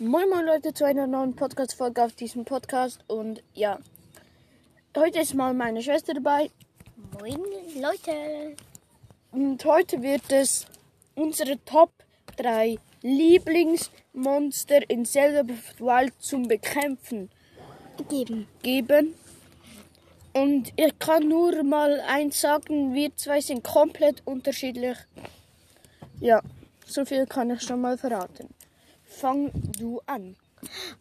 Moin Moin Leute zu einer neuen Podcast-Folge auf diesem Podcast und ja, heute ist mal meine Schwester dabei Moin Leute. und heute wird es unsere Top 3 Lieblingsmonster in Zelda Breath Wild zum Bekämpfen Geben. geben. Und ich kann nur mal eins sagen, wir zwei sind komplett unterschiedlich. Ja, so viel kann ich schon mal verraten. Fang du an.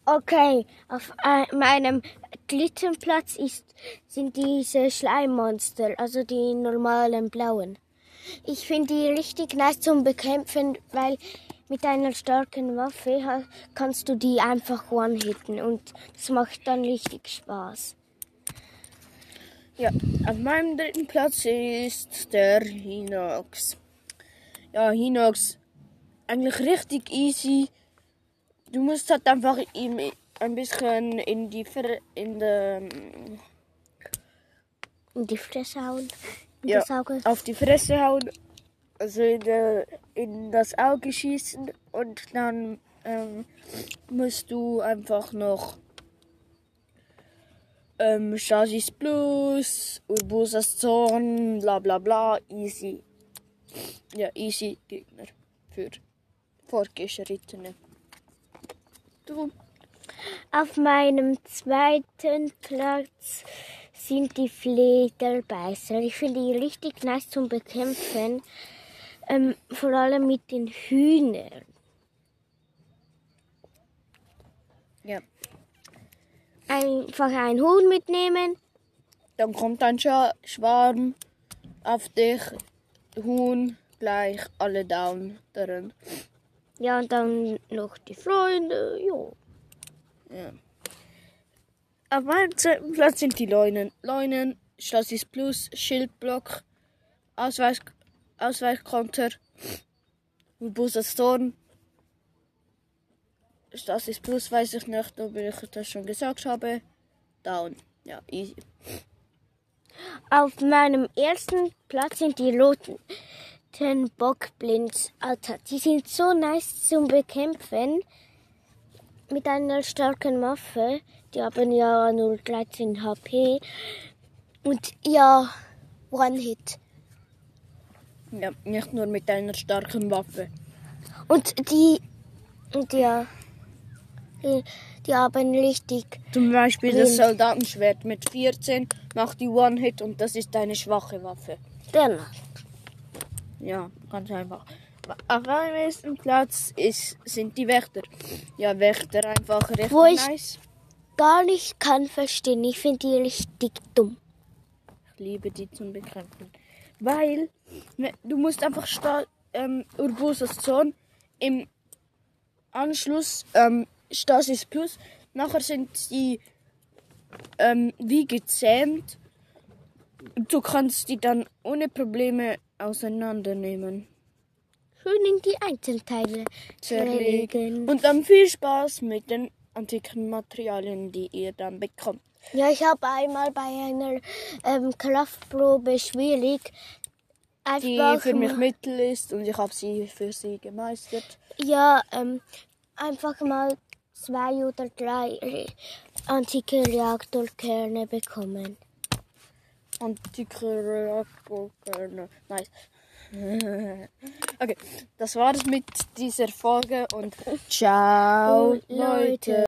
Okay, auf meinem dritten Platz ist, sind diese Schleimmonster, also die normalen blauen. Ich finde die richtig nice zum Bekämpfen, weil mit einer starken Waffe kannst du die einfach one-hitten und das macht dann richtig Spaß. Ja, auf meinem dritten Platz ist der Hinox. Ja, Hinox, eigentlich richtig easy. Du musst halt einfach ihm ein bisschen in die Ver in der In die Fresse hauen. In ja, das Auge. auf die Fresse hauen, also in, der, in das Auge schießen und dann ähm, musst du einfach noch ähm, Stasis Plus, Urbusas Zorn, bla bla bla, easy. Ja, easy Gegner für Fortgeschrittene. Auf meinem zweiten Platz sind die Flederbeißer. Ich finde die richtig nice zum Bekämpfen. Ähm, vor allem mit den Hühnern. ja. Einfach ein Huhn mitnehmen. Dann kommt ein Schwarm auf dich, Huhn, gleich alle down darin. Ja, und dann noch die Freunde. Ja. Ja. Auf meinem zweiten Platz sind die Leunen. Leunen, Stasis Plus, Schildblock, Ausweich, Ausweichkonter, Ubusas Zorn. Stasis Plus weiß ich nicht, ob ich das schon gesagt habe. Down. Ja, easy. Auf meinem ersten Platz sind die roten Bockblinds. Alter, die sind so nice zum Bekämpfen. Mit einer starken Waffe. Die haben ja nur 13 HP. Und ja, One-Hit. Ja, nicht nur mit einer starken Waffe. Und die, und ja, die, die haben richtig, Zum Beispiel das Blind. Soldatenschwert mit 14 macht die One-Hit und das ist eine schwache Waffe. genau. Ja, ganz einfach. Auf meinem ersten Platz ist, sind die Wächter. Ja, Wächter einfach richtig Wo ich- nice. Gar nicht kann verstehen. Ich finde die richtig dumm. Ich liebe die zum Bekämpfen. Weil du musst einfach sta ähm, Urbusas Zorn im Anschluss ähm, Stasis Plus. Nachher sind die ähm, wie gezähmt. Du kannst die dann ohne Probleme auseinandernehmen. Schön in die Einzelteile zerlegen. Und dann viel Spaß mit den antiken Materialien, die ihr dann bekommt. Ja, ich habe einmal bei einer ähm, Kraftprobe schwierig Die einfach für mich mittel ist und ich habe sie für sie gemeistert. ja ähm, einfach mal zwei oder drei Re antike Reaktorkerne bekommen. Antike Reaktorkerne. Nice. okay, das war's mit dieser Folge und ciao. Leute.